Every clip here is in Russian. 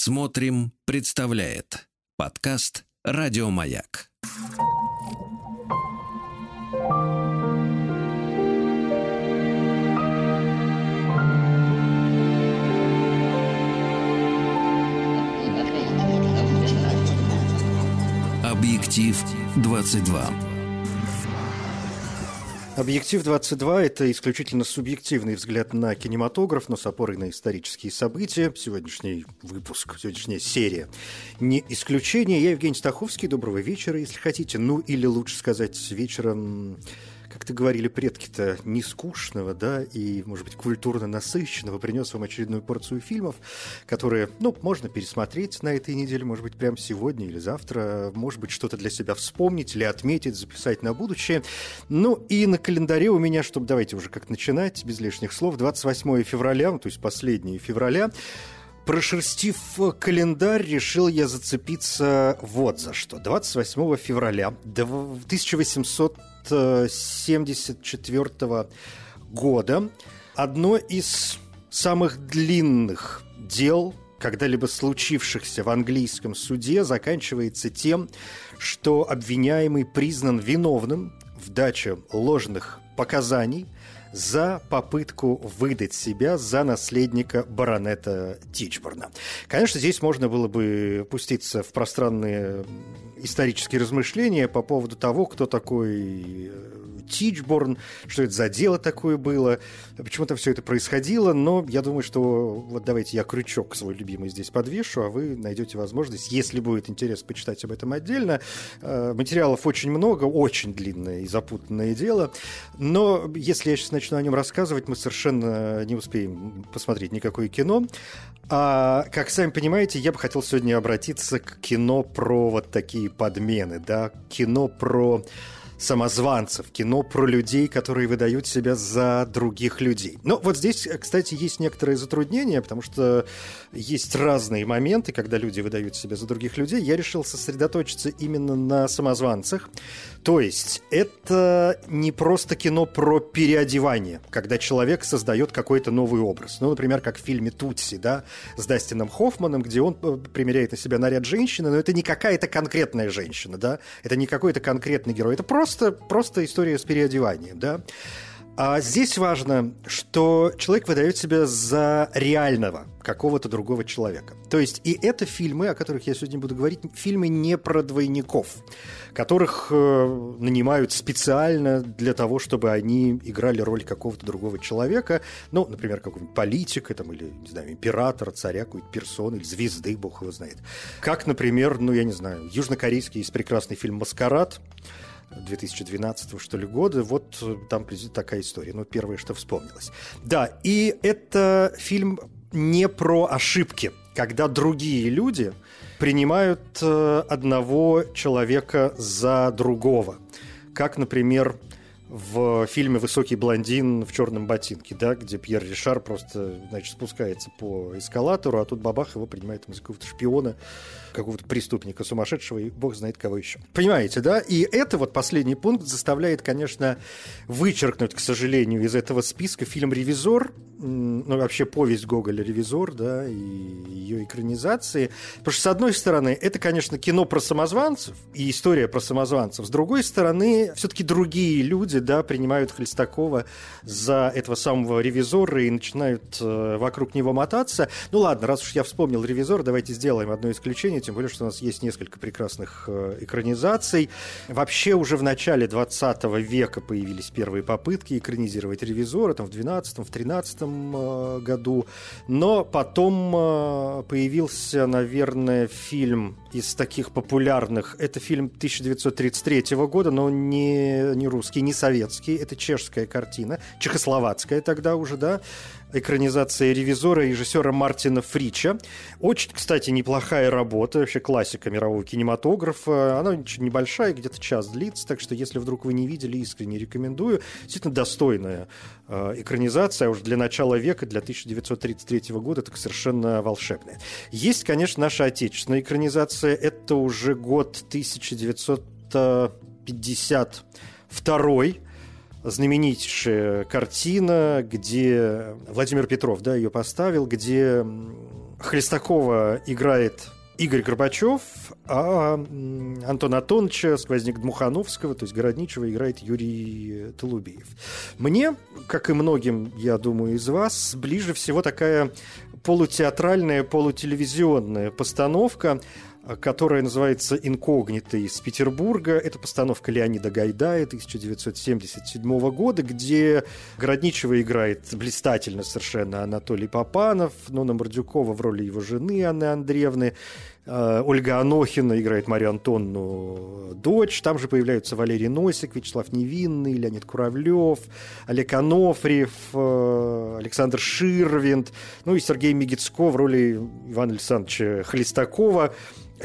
Смотрим, представляет подкаст Радиомаяк. Объектив 22. Объектив 22 – это исключительно субъективный взгляд на кинематограф, но с опорой на исторические события. Сегодняшний выпуск, сегодняшняя серия не исключение. Я Евгений Стаховский. Доброго вечера, если хотите. Ну, или лучше сказать, вечером как-то говорили предки-то, не скучного, да, и, может быть, культурно насыщенного, принес вам очередную порцию фильмов, которые, ну, можно пересмотреть на этой неделе, может быть, прямо сегодня или завтра, может быть, что-то для себя вспомнить или отметить, записать на будущее. Ну, и на календаре у меня, чтобы давайте уже как начинать, без лишних слов, 28 февраля, ну, то есть последние февраля, Прошерстив календарь, решил я зацепиться вот за что. 28 февраля 1800 1974 года. Одно из самых длинных дел, когда-либо случившихся в английском суде, заканчивается тем, что обвиняемый признан виновным в даче ложных показаний за попытку выдать себя за наследника баронета Тичборна. Конечно, здесь можно было бы пуститься в пространные исторические размышления по поводу того, кто такой э, Тичборн, что это за дело такое было, почему-то все это происходило, но я думаю, что вот давайте я крючок свой любимый здесь подвешу, а вы найдете возможность, если будет интерес, почитать об этом отдельно. Э, материалов очень много, очень длинное и запутанное дело, но если я сейчас начну о нем рассказывать, мы совершенно не успеем посмотреть никакое кино. А, как сами понимаете, я бы хотел сегодня обратиться к кино про вот такие подмены, да, кино про самозванцев, кино про людей, которые выдают себя за других людей. Но вот здесь, кстати, есть некоторые затруднения, потому что есть разные моменты, когда люди выдают себя за других людей. Я решил сосредоточиться именно на самозванцах. То есть это не просто кино про переодевание, когда человек создает какой-то новый образ. Ну, например, как в фильме «Тутси», да, с Дастином Хоффманом, где он э, примеряет на себя наряд женщины, но это не какая-то конкретная женщина, да, это не какой-то конкретный герой, это просто просто, просто история с переодеванием, да. А здесь важно, что человек выдает себя за реального какого-то другого человека. То есть и это фильмы, о которых я сегодня буду говорить, фильмы не про двойников, которых э, нанимают специально для того, чтобы они играли роль какого-то другого человека, ну, например, какого-нибудь политика там, или, не знаю, императора, царя, какой-то персоны или звезды, бог его знает. Как, например, ну, я не знаю, южнокорейский есть прекрасный фильм «Маскарад», 2012 что ли года. Вот э, там такая история. Ну, первое, что вспомнилось. Да, и это фильм не про ошибки, когда другие люди принимают э, одного человека за другого. Как, например, в фильме «Высокий блондин в черном ботинке», да, где Пьер Ришар просто, значит, спускается по эскалатору, а тут бабах его принимает за какого-то шпиона, какого-то преступника сумасшедшего и бог знает кого еще. Понимаете, да? И это вот последний пункт заставляет, конечно, вычеркнуть, к сожалению, из этого списка фильм «Ревизор», ну, вообще повесть Гоголя «Ревизор», да, и ее экранизации. Потому что, с одной стороны, это, конечно, кино про самозванцев и история про самозванцев. С другой стороны, все-таки другие люди, да, принимают Хлестакова за этого самого ревизора и начинают э, вокруг него мотаться. Ну ладно, раз уж я вспомнил «Ревизор», давайте сделаем одно исключение, тем более, что у нас есть несколько прекрасных э, экранизаций. Вообще уже в начале 20 века появились первые попытки экранизировать «Ревизора», там в 12 в 13 э, году, но потом появился, наверное, фильм из таких популярных. Это фильм 1933 года, но не, не русский, не советский. Это чешская картина, чехословацкая тогда уже, да, экранизация «Ревизора» режиссера Мартина Фрича. Очень, кстати, неплохая работа, вообще классика мирового кинематографа. Она небольшая, где-то час длится, так что если вдруг вы не видели, искренне рекомендую. Действительно достойная э, экранизация, а уже для начала века, для 1933 года, так совершенно волшебная. Есть, конечно, наша отечественная экранизация. Это уже год 1952 знаменитейшая картина, где Владимир Петров да, ее поставил, где Хлестакова играет Игорь Горбачев, а Антон Антоновича, сквозник Дмухановского, то есть Городничего, играет Юрий Толубиев. Мне, как и многим, я думаю, из вас, ближе всего такая полутеатральная, полутелевизионная постановка – которая называется «Инкогнито» из Петербурга. Это постановка Леонида Гайдая 1977 года, где Городничего играет блистательно совершенно Анатолий Попанов, Нона Мордюкова в роли его жены Анны Андреевны, э, Ольга Анохина играет Марию Антонну дочь. Там же появляются Валерий Носик, Вячеслав Невинный, Леонид Куравлев, Олег Анофриев, э, Александр Ширвинд, ну и Сергей Мегицко в роли Ивана Александровича Хлестакова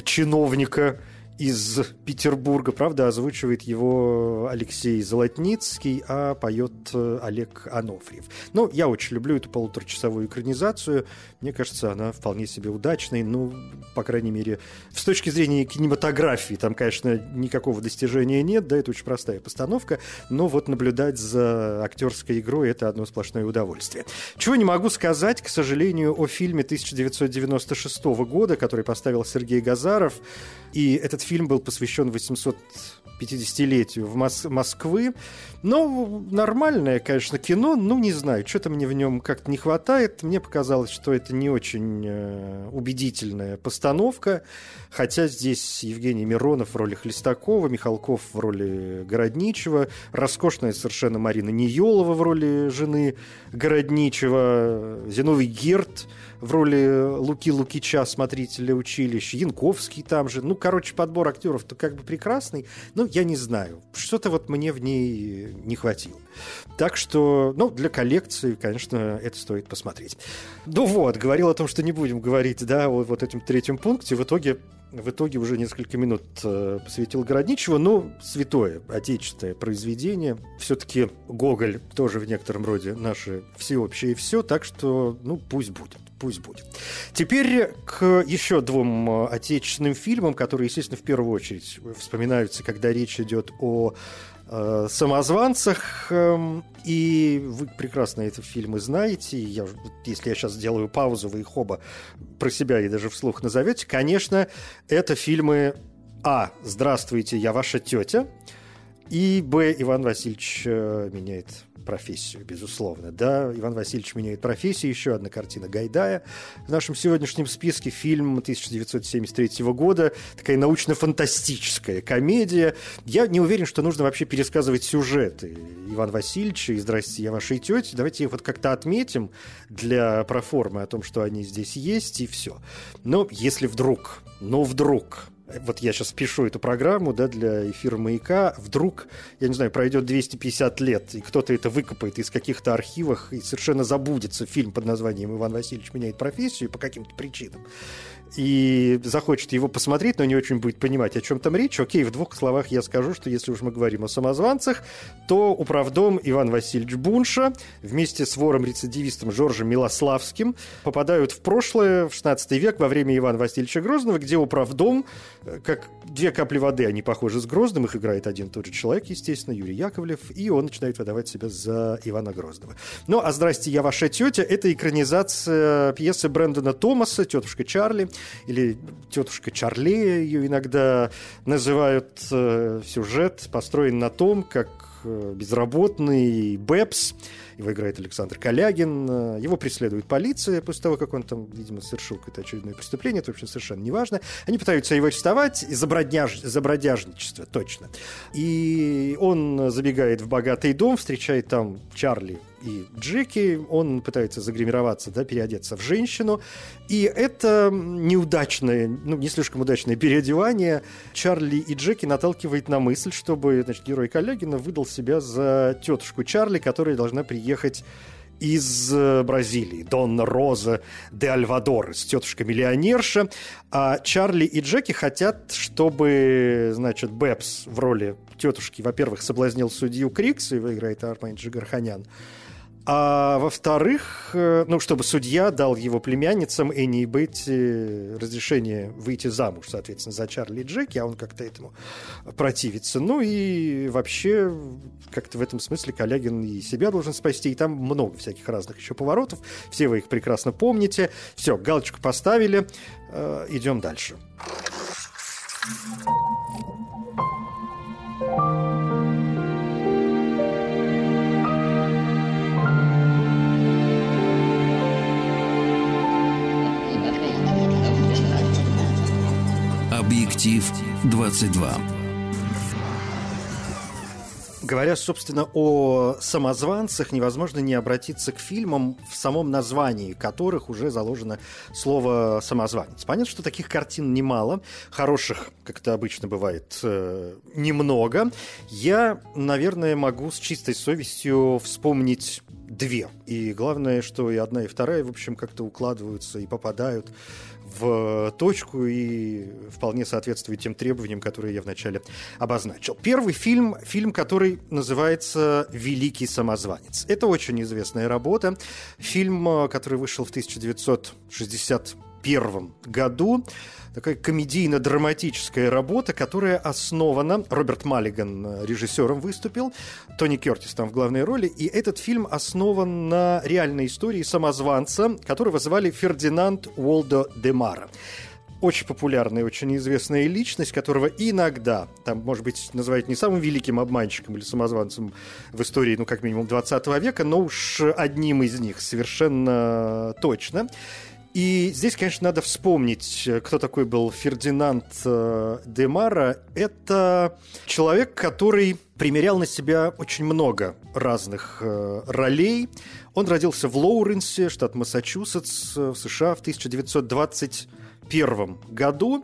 чиновника из Петербурга, правда, озвучивает его Алексей Золотницкий, а поет э, Олег Анофриев. Ну, я очень люблю эту полуторачасовую экранизацию. Мне кажется, она вполне себе удачной. Ну, по крайней мере, с точки зрения кинематографии, там, конечно, никакого достижения нет, да, это очень простая постановка, но вот наблюдать за актерской игрой это одно сплошное удовольствие. Чего не могу сказать, к сожалению, о фильме 1996 года, который поставил Сергей Газаров. И этот фильм был посвящен 850-летию в Мос- Москвы. Ну, нормальное, конечно, кино. Ну, не знаю, что-то мне в нем как-то не хватает. Мне показалось, что это не очень э, убедительная постановка. Хотя здесь Евгений Миронов в роли Хлестакова, Михалков в роли Городничего, роскошная совершенно Марина Ниелова в роли жены Городничего, Зиновий Герт – в роли Луки Лукича, смотрителя училища, Янковский там же. Ну, короче, подбор актеров-то как бы прекрасный, но я не знаю. Что-то вот мне в ней не хватило. Так что, ну, для коллекции, конечно, это стоит посмотреть. Ну вот, говорил о том, что не будем говорить, да, о вот этом третьем пункте. В итоге в итоге уже несколько минут э, посвятил Городничего, но святое, отечественное произведение. Все-таки Гоголь тоже в некотором роде наше всеобщее все, так что, ну, пусть будет пусть будет. Теперь к еще двум э, отечественным фильмам, которые, естественно, в первую очередь вспоминаются, когда речь идет о э, самозванцах. Э, и вы прекрасно эти фильмы знаете. Я, если я сейчас сделаю паузу, вы их оба про себя и даже вслух назовете. Конечно, это фильмы А. Здравствуйте, я ваша тетя. И Б. Иван Васильевич э, меняет профессию, безусловно. Да, Иван Васильевич меняет профессию. Еще одна картина Гайдая. В нашем сегодняшнем списке фильм 1973 года. Такая научно-фантастическая комедия. Я не уверен, что нужно вообще пересказывать сюжеты Иван Васильевича и «Здрасте, я вашей тете». Давайте их вот как-то отметим для проформы о том, что они здесь есть, и все. Но если вдруг, но вдруг вот я сейчас пишу эту программу да, для эфира «Маяка», вдруг, я не знаю, пройдет 250 лет, и кто-то это выкопает из каких-то архивов, и совершенно забудется фильм под названием «Иван Васильевич меняет профессию» по каким-то причинам и захочет его посмотреть, но не очень будет понимать, о чем там речь, окей, в двух словах я скажу, что если уж мы говорим о самозванцах, то управдом Иван Васильевич Бунша вместе с вором-рецидивистом Жоржем Милославским попадают в прошлое, в 16 век, во время Ивана Васильевича Грозного, где управдом, э, как две капли воды, они похожи с Грозным, их играет один тот же человек, естественно, Юрий Яковлев, и он начинает выдавать себя за Ивана Грозного. Ну, а «Здрасте, я ваша тетя» — это экранизация пьесы Брэндона Томаса «Тетушка Чарли», или тетушка Чарли ее иногда называют. Э, сюжет построен на том, как э, безработный Бэпс, его играет Александр Калягин, э, его преследует полиция после того, как он там, видимо, совершил какое-то очередное преступление, это вообще совершенно неважно. Они пытаются его арестовать за, бродяж... за бродяжничество, точно. И он забегает в богатый дом, встречает там Чарли, и Джеки, он пытается загримироваться, да, переодеться в женщину, и это неудачное, ну, не слишком удачное переодевание. Чарли и Джеки наталкивает на мысль, чтобы, значит, герой Калягина выдал себя за тетушку Чарли, которая должна приехать из э, Бразилии, Донна Роза д'Альвадорес, тетушка-миллионерша. А Чарли и Джеки хотят, чтобы, значит, Бэбс в роли тетушки, во-первых, соблазнил судью Кригса, его играет Армен Джигарханян, А во-вторых, э, ну, чтобы судья дал его племянницам и Бетти разрешение выйти замуж, соответственно, за Чарли Джеки, а он как-то этому противится. Ну и вообще, как-то в этом смысле Калягин и себя должен спасти, и там много всяких разных еще поворотов. Все вы их прекрасно помните. Все, галочку поставили, э, идем дальше. Объектив 22. Говоря, собственно, о самозванцах, невозможно не обратиться к фильмам, в самом названии которых уже заложено слово «самозванец». Понятно, что таких картин немало, хороших, как это обычно бывает, э, немного. Я, наверное, могу с чистой совестью вспомнить две. И главное, что и одна, и вторая, в общем, как-то укладываются и попадают в точку и вполне соответствует тем требованиям, которые я вначале обозначил. Первый фильм, фильм, который называется «Великий самозванец». Это очень известная работа. Фильм, который вышел в 1961 году. Такая комедийно-драматическая работа, которая основана... Роберт Маллиган э, режиссером выступил, Тони Кертис там в главной роли, и этот фильм основан на реальной истории самозванца, которого звали Фердинанд Уолдо де Мара очень популярная, очень известная личность, которого иногда, там, может быть, называют не самым великим обманщиком или самозванцем в истории, ну, как минимум, 20 века, но уж одним из них совершенно точно. И здесь, конечно, надо вспомнить, кто такой был Фердинанд э, де Мара. Это человек, который примерял на себя очень много разных э, ролей. Он родился в Лоуренсе, штат Массачусетс, в США в 1921 году.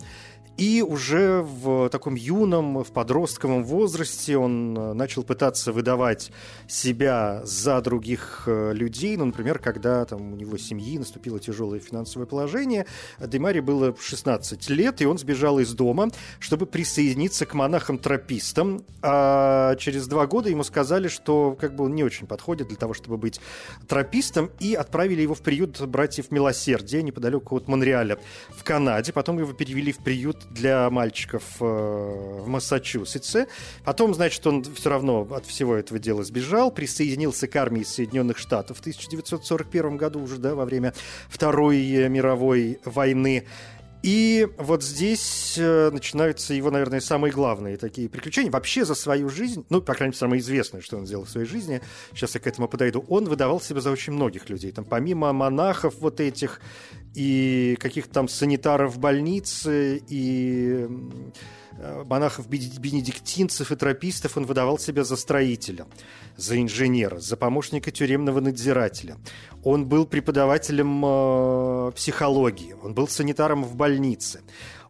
И уже в таком юном, в подростковом возрасте он э, начал пытаться выдавать себя за других э, людей. Ну, например, когда там, у него семьи наступило тяжелое финансовое положение, Демаре было 16 лет, и он сбежал из дома, чтобы присоединиться к монахам-тропистам. А через два года ему сказали, что как бы он не очень подходит для того, чтобы быть тропистом, и отправили его в приют братьев Милосердия неподалеку от Монреаля в Канаде. Потом его перевели в приют для мальчиков э, в Массачусетсе. Потом, значит, он все равно от всего этого дела сбежал, присоединился к армии Соединенных Штатов в 1941 году уже, да, во время Второй мировой войны. И вот здесь э, начинаются его, наверное, самые главные такие приключения. Вообще за свою жизнь, ну, по крайней мере, самое известное, что он сделал в своей жизни, сейчас я к этому подойду, он выдавал себя за очень многих людей. Там помимо монахов вот этих и каких-то там санитаров больницы, и э, монахов бенедиктинцев и тропистов он выдавал себя за строителя, за инженера, за помощника тюремного надзирателя. Он был преподавателем э, психологии, он был санитаром в больнице.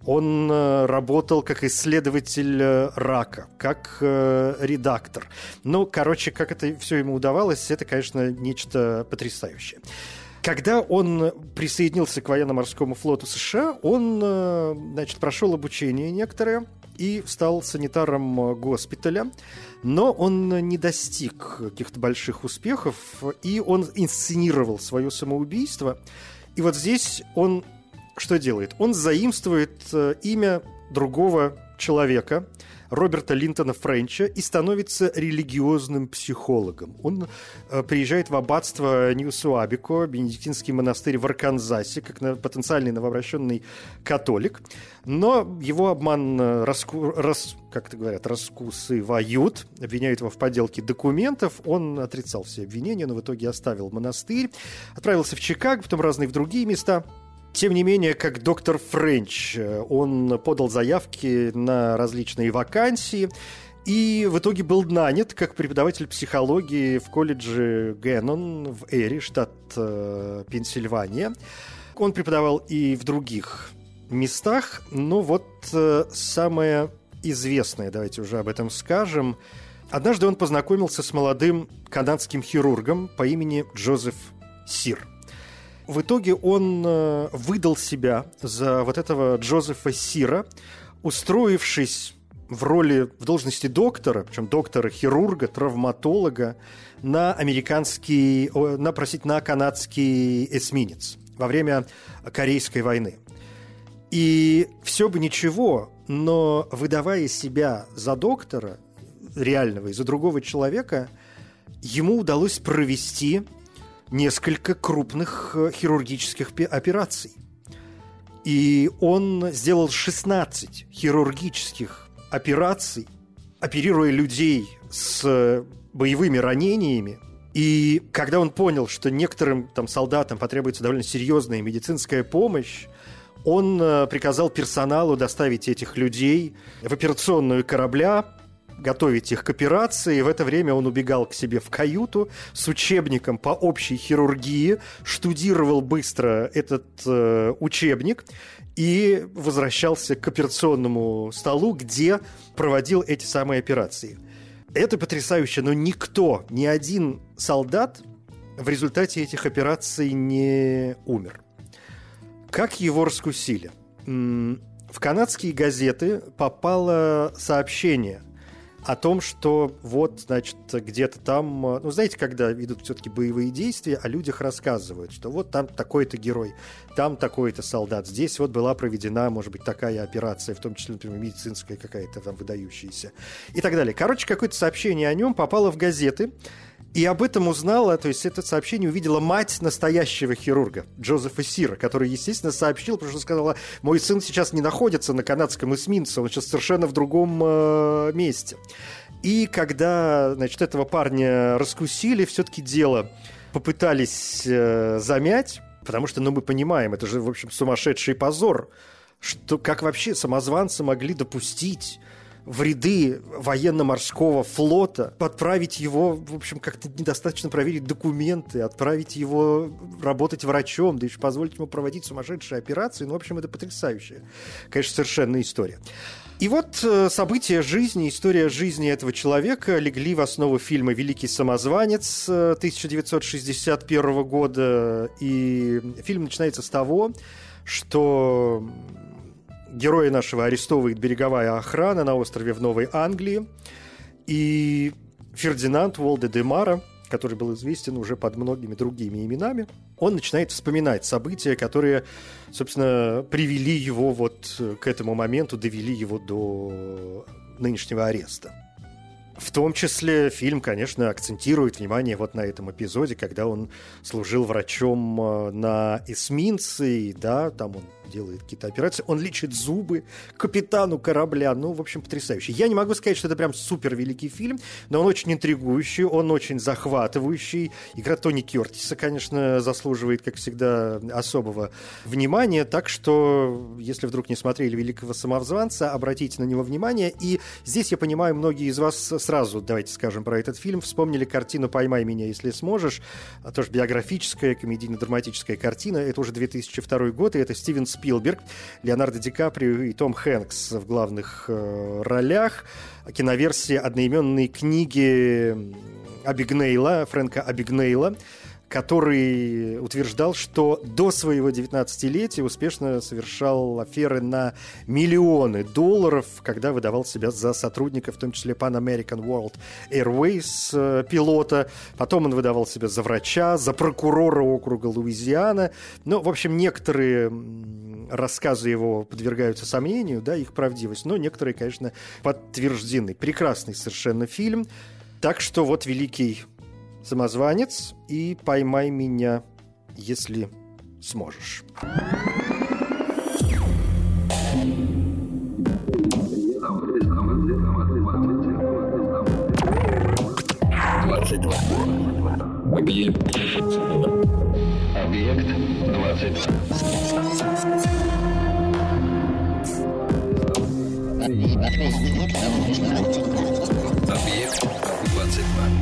Он э, работал как исследователь э, рака, как редактор. Ну, короче, как это все ему удавалось, это, конечно, нечто потрясающее. Когда он присоединился к военно-морскому флоту США, он, значит, прошел обучение некоторое и стал санитаром госпиталя, но он не достиг каких-то больших успехов, и он инсценировал свое самоубийство. И вот здесь он что делает? Он заимствует э, имя другого человека – Роберта Линтона Френча и становится религиозным психологом. Он э, приезжает в аббатство Нью-Суабико, бенедиктинский монастырь в Арканзасе, как потенциальный новообращенный католик. Но его обман э, раску, рас, как это говорят, раскусывают, обвиняют его в подделке документов. Он отрицал все обвинения, но в итоге оставил монастырь, отправился в Чикаго, потом разные в другие места – тем не менее, как доктор Френч, э, он подал заявки на различные вакансии и в итоге был нанят как преподаватель психологии в колледже Геннон в Эри, штат э, Пенсильвания. Он преподавал и в других местах, но вот э, самое известное, давайте уже об этом скажем. Однажды он познакомился с молодым канадским хирургом по имени Джозеф Сир – в итоге он э, выдал себя за вот этого Джозефа Сира, устроившись в роли, в должности доктора, причем доктора-хирурга, травматолога, на американский, на, простите, на канадский эсминец во время Корейской войны. И все бы ничего, но выдавая себя за доктора реального и за другого человека, ему удалось провести несколько крупных э, хирургических операций. И он сделал 16 хирургических операций, оперируя людей с боевыми ранениями. И когда он понял, что некоторым там, солдатам потребуется довольно серьезная медицинская помощь, он э, приказал персоналу доставить этих людей в операционную корабля, готовить их к операции. В это время он убегал к себе в каюту с учебником по общей хирургии, штудировал быстро этот э, учебник и возвращался к операционному столу, где проводил эти самые операции. Это потрясающе, но никто, ни один солдат в результате этих операций не умер. Как его раскусили? В канадские газеты попало сообщение о том, что вот, значит, где-то там, э, ну, знаете, когда идут все-таки боевые действия, о людях рассказывают, что вот там такой-то герой, там такой-то солдат, здесь вот была проведена, может быть, такая операция, в том числе, например, медицинская какая-то там выдающаяся и так далее. Короче, какое-то сообщение о нем попало в газеты, и об этом узнала, то есть это сообщение увидела мать настоящего хирурга, Джозефа Сира, который, естественно, сообщил, потому что сказала, мой сын сейчас не находится на канадском эсминце, он сейчас совершенно в другом э, месте. И когда, значит, этого парня раскусили, все-таки дело попытались э, замять, потому что, ну, мы понимаем, это же, в общем, сумасшедший позор, что как вообще самозванцы могли допустить в ряды военно-морского флота, подправить его, в общем, как-то недостаточно проверить документы, отправить его работать врачом, да еще позволить ему проводить сумасшедшие операции. Ну, в общем, это потрясающая, конечно, совершенно история. И вот э, события жизни, история жизни этого человека легли в основу фильма «Великий самозванец» 1961 э, года. И фильм начинается с того, что героя нашего арестовывает береговая охрана на острове в Новой Англии. И Фердинанд Волде де Мара, который был известен уже под многими другими именами, он начинает вспоминать события, которые, собственно, привели его вот к этому моменту, довели его до нынешнего ареста. В том числе фильм, конечно, акцентирует внимание вот на этом эпизоде, когда он служил врачом э, на эсминце, и да, там он делает какие-то операции, он лечит зубы капитану корабля. Ну, в общем, потрясающе. Я не могу сказать, что это прям супер великий фильм, но он очень интригующий, он очень захватывающий. Игра Тони Кертиса, конечно, заслуживает, как всегда, особого внимания. Так что, если вдруг не смотрели «Великого самозванца», обратите на него внимание. И здесь, я понимаю, многие из вас сразу, давайте скажем про этот фильм, вспомнили картину «Поймай меня, если сможешь». А тоже биографическая, комедийно-драматическая картина. Это уже 2002 год, и это Стивен Спилберг, Леонардо Ди Каприо и Том Хэнкс в главных э, ролях. Киноверсия одноименной книги Абигнейла, Фрэнка Абигнейла, который утверждал, что до своего 19-летия успешно совершал аферы на миллионы долларов, когда выдавал себя за сотрудника, в том числе Pan American World Airways э, пилота. Потом он выдавал себя за врача, за прокурора округа Луизиана. Ну, в общем, некоторые рассказы его подвергаются сомнению, да, их правдивость, но некоторые, конечно, подтверждены. Прекрасный совершенно фильм. Так что вот великий самозванец и поймай меня, если сможешь. Объект. Объект 22. Объект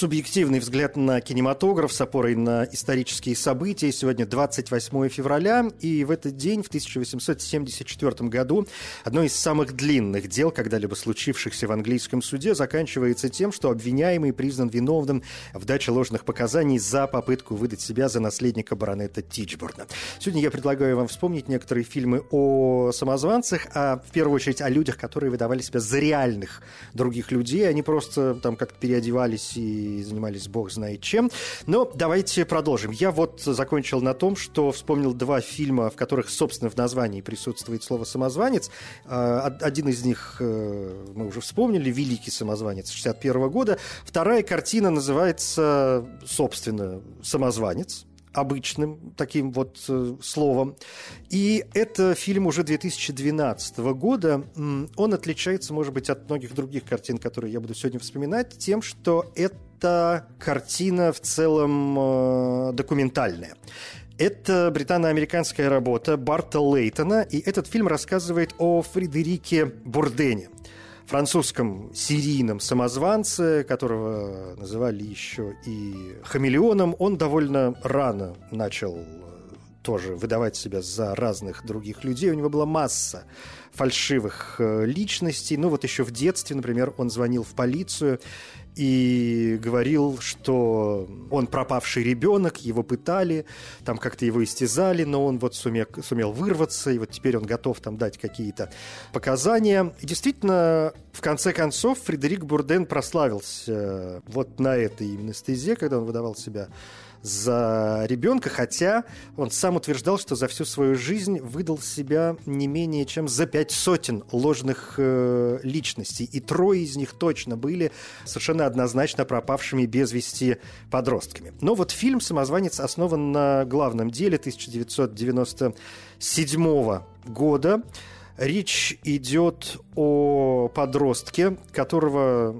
Субъективный взгляд на кинематограф с опорой на исторические события. Сегодня 28 февраля, и в этот день, в 1874 году, одно из самых длинных дел, когда-либо случившихся в английском суде, заканчивается тем, что обвиняемый признан виновным в даче ложных показаний за попытку выдать себя за наследника баронета Тичборна. Сегодня я предлагаю вам вспомнить некоторые фильмы о самозванцах, а в первую очередь о людях, которые выдавали себя за реальных других людей. Они просто там как-то переодевались и занимались бог знает чем. Но давайте продолжим. Я вот закончил на том, что вспомнил два фильма, в которых, собственно, в названии присутствует слово «самозванец». А, один из них э, мы уже вспомнили, «Великий самозванец» 61 года. Вторая картина называется, собственно, «Самозванец» обычным таким вот э, словом. И это фильм уже 2012 года. Он отличается, может быть, от многих других картин, которые я буду сегодня вспоминать, тем, что это картина в целом э, документальная. Это британо-американская работа Барта Лейтона, и этот фильм рассказывает о Фредерике Бурдене – французском серийном самозванце, которого называли еще и хамелеоном, он довольно рано начал э, тоже выдавать себя за разных других людей. У него была масса фальшивых э, личностей. Ну вот еще в детстве, например, он звонил в полицию и говорил, что он пропавший ребенок, его пытали, там как-то его истязали, но он вот сумел, сумел вырваться, и вот теперь он готов там дать какие-то показания. И действительно, в конце концов, Фредерик Бурден прославился вот на этой именно стезе, когда он выдавал себя за ребенка, хотя он сам утверждал, что за всю свою жизнь выдал себя не менее чем за пять сотен ложных э, личностей, и трое из них точно были совершенно однозначно пропавшими без вести подростками. Но вот фильм «Самозванец» основан на главном деле 1997 года. Речь идет о подростке, которого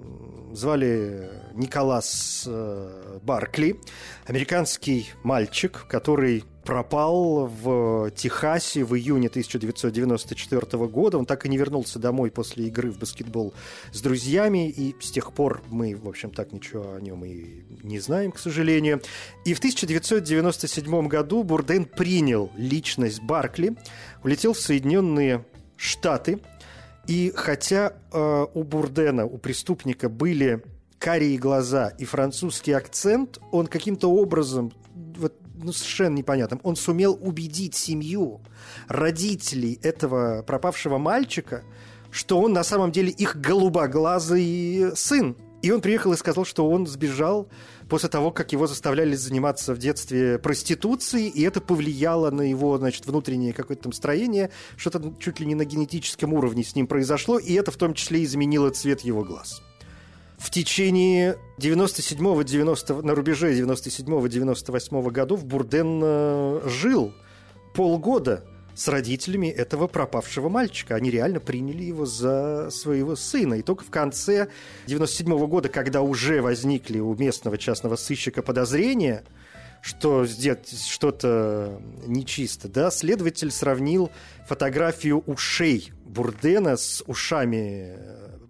звали Николас э, Баркли, американский мальчик, который пропал в Техасе в июне 1994 года. Он так и не вернулся домой после игры в баскетбол с друзьями, и с тех пор мы, в общем, так ничего о нем и не знаем, к сожалению. И в 1997 году Бурден принял личность Баркли, улетел в Соединенные Штаты, и хотя э, у Бурдена, у преступника были карие глаза и французский акцент, он каким-то образом, вот, ну, совершенно непонятным, он сумел убедить семью, родителей этого пропавшего мальчика, что он на самом деле их голубоглазый сын. И он приехал и сказал, что он сбежал после того, как его заставляли заниматься в детстве проституцией, и это повлияло на его, значит, внутреннее какое-то там строение, что-то чуть ли не на генетическом уровне с ним произошло, и это в том числе изменило цвет его глаз. В течение 97-го, 90 на рубеже 97-98 годов Бурден э, жил полгода с родителями этого пропавшего мальчика. Они реально приняли его за своего сына. И только в конце 97 -го года, когда уже возникли у местного частного сыщика подозрения, что сделать что-то нечисто, да, следователь сравнил фотографию ушей Бурдена с ушами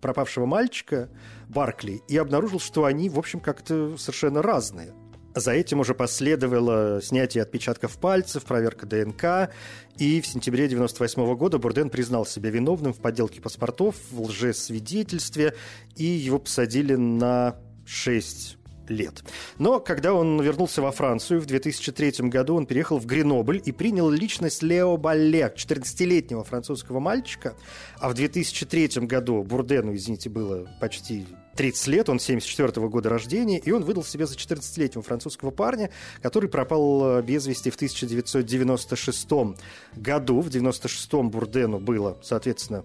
пропавшего мальчика Баркли и обнаружил, что они, в общем, как-то совершенно разные. За этим уже последовало снятие отпечатков пальцев, проверка ДНК, и в сентябре 1998 года Бурден признал себя виновным в подделке паспортов, в лжесвидетельстве, и его посадили на 6 лет. Но когда он вернулся во Францию в 2003 году, он переехал в Гренобль и принял личность Лео Балле, 14-летнего французского мальчика. А в 2003 году Бурдену, извините, было почти 30 лет, он 74 -го года рождения, и он выдал себя за 14-летнего французского парня, который пропал э, без вести в 1996 году. В 96-м Бурдену было, соответственно,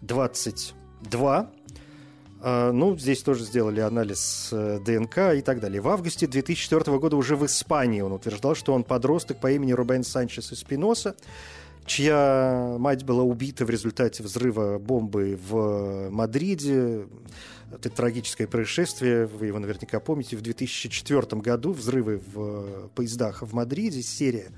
22 а, ну, здесь тоже сделали анализ э, ДНК и так далее. В августе 2004 года уже в Испании он утверждал, что он подросток по имени Рубен Санчес Эспиноса, чья мать была убита в результате взрыва бомбы в Мадриде. Это трагическое происшествие, вы его наверняка помните, в 2004 году взрывы в поездах в Мадриде, серия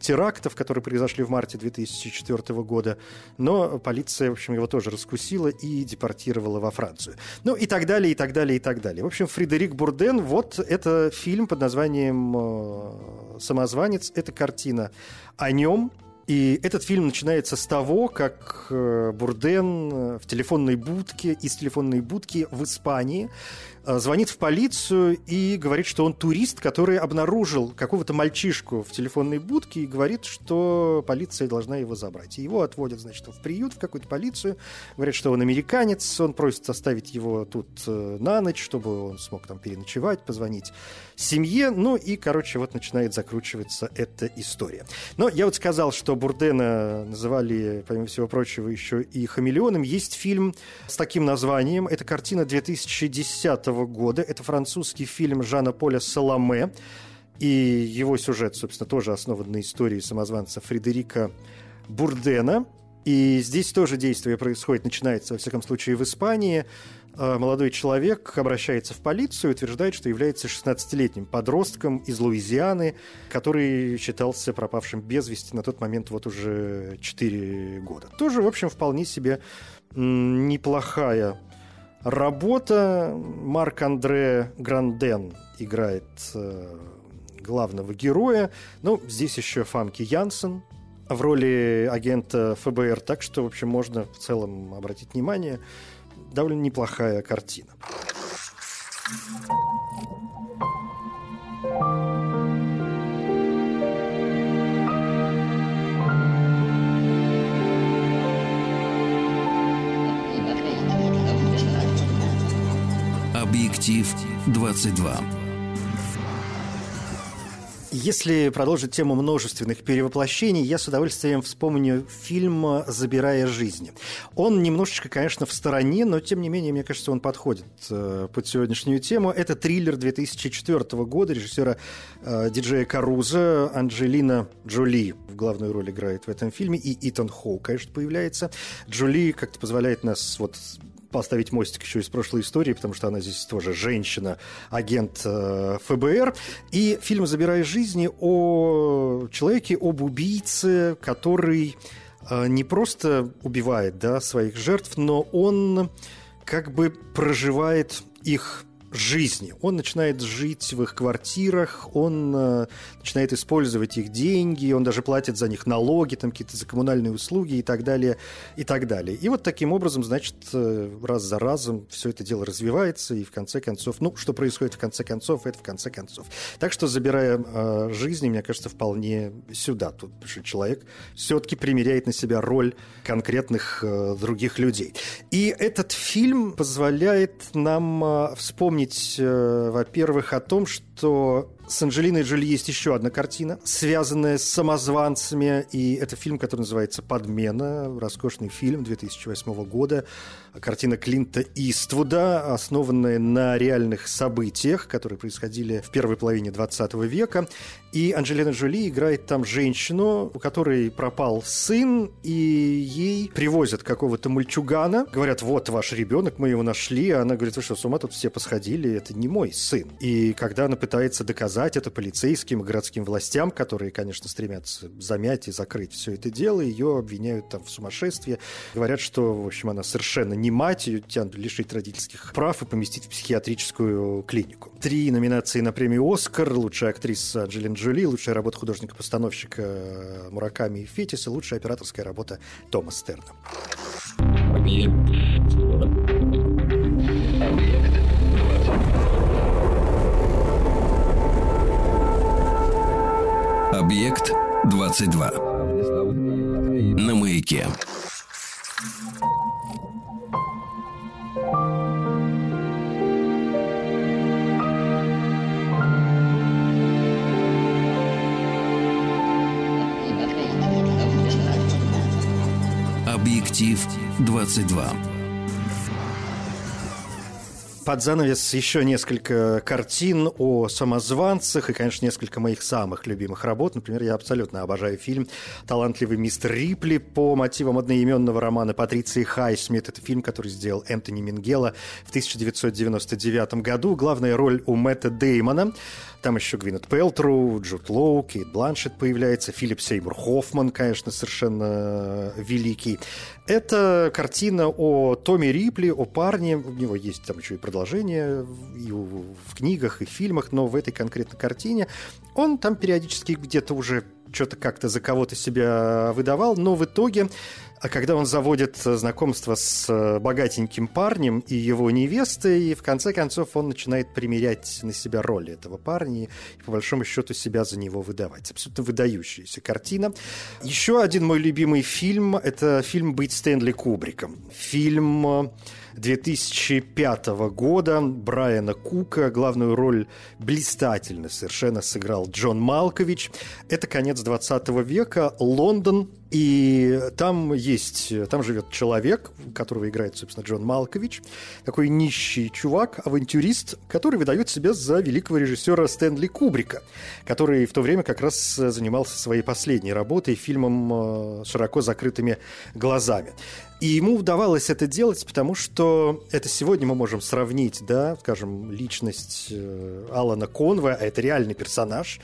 терактов, которые произошли в марте 2004 года. Но полиция, в общем, его тоже раскусила и депортировала во Францию. Ну и так далее, и так далее, и так далее. В общем, Фредерик Бурден, вот это фильм под названием э, «Самозванец». Это картина о нем, и этот фильм начинается с того, как э, Бурден э, в телефонной будке, из телефонной будки в Испании Э, звонит в полицию и говорит, что он турист, который обнаружил какого-то мальчишку в телефонной будке и говорит, что полиция должна его забрать. И его отводят, значит, в приют, в какую-то полицию. Говорят, что он американец, он просит оставить его тут на ночь, чтобы он смог там переночевать, позвонить семье. Ну и, короче, вот начинает закручиваться эта история. Но я вот сказал, что Бурдена называли, помимо всего прочего, еще и хамелеоном. Есть фильм с таким названием. Это картина 2010 года. Это французский фильм Жана Поля «Саламе». И его сюжет, собственно, тоже основан на истории самозванца Фредерика Бурдена. И здесь тоже действие происходит, начинается, во всяком случае, в Испании. А, молодой человек обращается в полицию и утверждает, что является 16-летним подростком из Луизианы, который считался пропавшим без вести на тот момент вот уже 4 года. Тоже, в общем, вполне себе неплохая Работа Марк-Андре Гранден играет э, главного героя. Ну, здесь еще Фамки Янсен в роли агента ФБР. Так что, в общем, можно в целом обратить внимание. Довольно неплохая картина. Объектив 22. Если продолжить тему множественных перевоплощений, я с удовольствием вспомню фильм «Забирая жизни». Он немножечко, конечно, в стороне, но, тем не менее, мне кажется, он подходит э, под сегодняшнюю тему. Это триллер 2004 года режиссера э, диджея Каруза. Анджелина Джоли в главную роль играет в этом фильме, и Итан Хоу, конечно, появляется. Джоли как-то позволяет нас вот поставить мостик еще из прошлой истории, потому что она здесь тоже женщина, агент э, ФБР. И фильм «Забирая жизни» о человеке, об убийце, который э, не просто убивает да, своих жертв, но он как бы проживает их жизни. Он начинает жить в их квартирах, он э, начинает использовать их деньги, он даже платит за них налоги, там какие-то за коммунальные услуги и так далее, и так далее. И вот таким образом, значит, э, раз за разом все это дело развивается, и в конце концов, ну, что происходит в конце концов, это в конце концов. Так что, забирая э, жизни, мне кажется, вполне сюда. Тут человек все-таки примеряет на себя роль конкретных э, других людей. И этот фильм позволяет нам э, вспомнить вспомнить, э, во-первых, о том, что с Анджелиной Джоли есть еще одна картина, связанная с самозванцами, и это фильм, который называется «Подмена», роскошный фильм 2008 года, картина Клинта Иствуда, основанная на реальных событиях, которые происходили в первой половине 20 века. И Анджелина Джоли играет там женщину, у которой пропал сын, и ей привозят какого-то мальчугана. Говорят, вот ваш ребенок, мы его нашли. А она говорит, вы что, с ума тут все посходили? Это не мой сын. И когда она пытается доказать это полицейским и городским властям, которые, конечно, стремятся замять и закрыть все это дело, ее обвиняют там в сумасшествии. Говорят, что, в общем, она совершенно не мать, ее тянут лишить родительских прав и поместить в психиатрическую клинику. Три номинации на премию «Оскар», лучшая актриса Анджелина Джоли, лучшая работа художника-постановщика э, Мураками и Фетис и лучшая операторская работа Тома Стерна. Объект 22. На маяке. Объектив 22. Под занавес еще несколько картин о самозванцах и, конечно, несколько моих самых любимых работ. Например, я абсолютно обожаю фильм «Талантливый мистер Рипли» по мотивам одноименного романа Патриции Хайсмит. Это фильм, который сделал Энтони Мингела в 1999 году. Главная роль у Мэтта Деймона. Там еще Гвинет Пелтру, Джуд Лоу, Кейт Бланшет появляется, Филипп Сеймур Хоффман, конечно, совершенно великий. Это картина о Томе Рипли, о парне. У него есть там еще и продолжение и в книгах, и в фильмах, но в этой конкретной картине он там периодически где-то уже что-то как-то за кого-то себя выдавал, но в итоге а когда он заводит знакомство с э, богатеньким парнем и его невестой, и в конце концов он начинает примерять на себя роль этого парня и, по большому счету, себя за него выдавать. Абсолютно выдающаяся картина. Еще один мой любимый фильм – это фильм «Быть Стэнли Кубриком». Фильм 2005 года Брайана Кука. Главную роль блистательно совершенно сыграл Джон Малкович. Это конец 20 века, Лондон, и там есть, там живет человек, которого играет, собственно, Джон Малкович, такой нищий чувак, авантюрист, который выдает себя за великого режиссера Стэнли Кубрика, который в то время как раз занимался своей последней работой, фильмом э, «Широко закрытыми глазами». И ему удавалось это делать, потому что это сегодня мы можем сравнить, да, скажем, личность э, Алана Конва, а это реальный персонаж,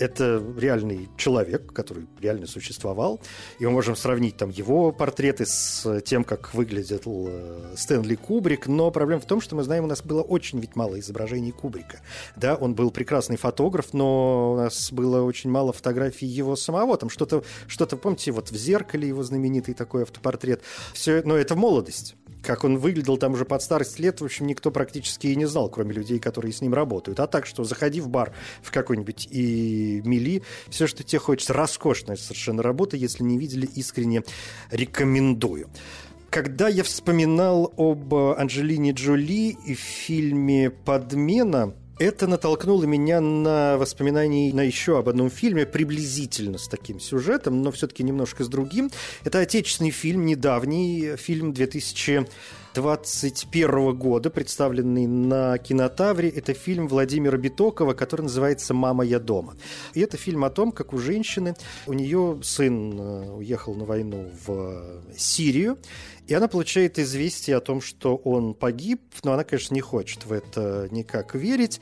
это реальный человек, который реально существовал, и мы можем сравнить там его портреты с тем, как выглядит э, Стэнли Кубрик, но проблема в том, что мы знаем, у нас было очень ведь мало изображений Кубрика. Да, он был прекрасный фотограф, но у нас было очень мало фотографий его самого, там что-то, что-то помните, вот в «Зеркале» его знаменитый такой автопортрет, все, но это молодость как он выглядел там уже под старость лет, в общем, никто практически и не знал, кроме людей, которые с ним работают. А так, что заходи в бар в какой-нибудь и мили, все, что тебе хочется, роскошная совершенно работа, если не видели, искренне рекомендую. Когда я вспоминал об Анджелине Джоли и фильме «Подмена», это натолкнуло меня на воспоминания на еще об одном фильме, приблизительно с таким сюжетом, но все-таки немножко с другим. Это отечественный фильм, недавний фильм 2000 2021 года, представленный на кинотавре. Это фильм Владимира Битокова, который называется «Мама, я дома». И это фильм о том, как у женщины, у нее сын э, уехал на войну в Сирию, и она получает известие о том, что он погиб, но она, конечно, не хочет в это никак верить.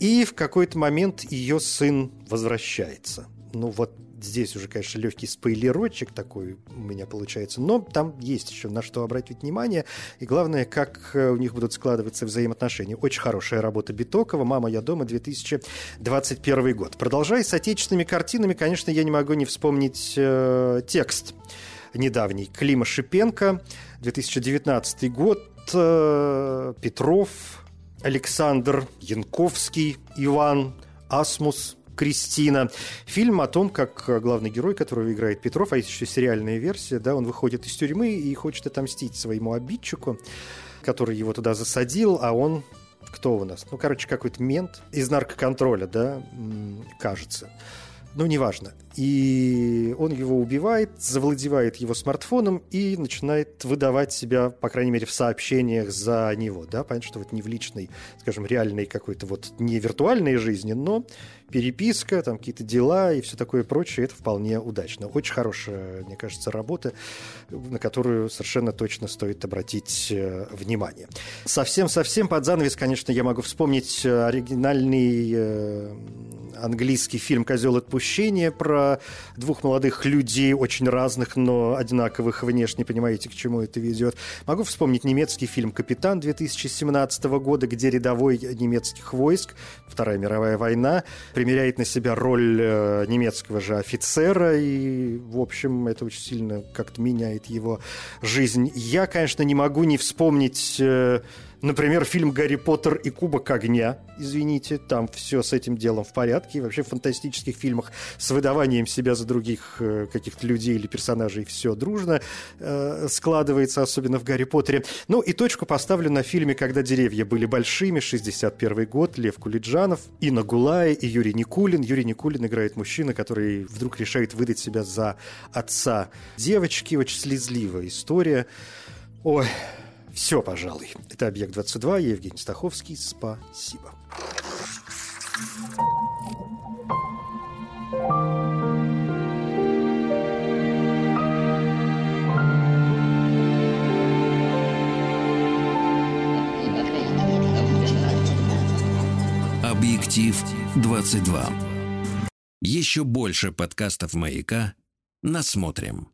И в какой-то момент ее сын возвращается. Ну вот здесь уже, конечно, легкий спойлерочек такой у меня получается, но там есть еще на что обратить внимание, и главное, как э, у них будут складываться взаимоотношения. Очень хорошая работа Битокова «Мама, я дома», 2021 год. Продолжая с отечественными картинами, конечно, я не могу не вспомнить э, текст недавний. Клима Шипенко, 2019 год, э, Петров, Александр Янковский, Иван, Асмус, Кристина. Фильм о том, как главный герой, которого играет Петров, а есть еще сериальная версия, да, он выходит из тюрьмы и хочет отомстить своему обидчику, который его туда засадил, а он кто у нас? Ну, короче, какой-то мент из наркоконтроля, да, кажется. Ну, неважно. И он его убивает, завладевает его смартфоном и начинает выдавать себя, по крайней мере, в сообщениях за него. Да? Понятно, что это не в личной, скажем, реальной какой-то вот не виртуальной жизни, но переписка, там какие-то дела и все такое прочее, это вполне удачно. Очень хорошая, мне кажется, работа, на которую совершенно точно стоит обратить э, внимание. Совсем-совсем под занавес, конечно, я могу вспомнить э, оригинальный э, английский фильм «Козел отпущения» про двух молодых людей, очень разных, но одинаковых внешне, понимаете, к чему это ведет. Могу вспомнить немецкий фильм «Капитан» 2017 года, где рядовой немецких войск, Вторая мировая война, примеряет на себя роль э, немецкого же офицера, и, в общем, это очень сильно как-то меняет его жизнь. Я, конечно, не могу не вспомнить э, Например, фильм «Гарри Поттер и Кубок огня». Извините, там все с этим делом в порядке. И вообще в фантастических фильмах с выдаванием себя за других э, каких-то людей или персонажей все дружно э, складывается, особенно в «Гарри Поттере». Ну и точку поставлю на фильме «Когда деревья были большими», 61 год, Лев Кулиджанов, Инна Гулая и Юрий Никулин. Юрий Никулин играет мужчина, который вдруг решает выдать себя за отца девочки. Очень слезливая история. Ой, Все, пожалуй. Это «Объект-22», я Евгений Стаховский. Спасибо. Объектив 22. Еще больше подкастов «Маяка» насмотрим.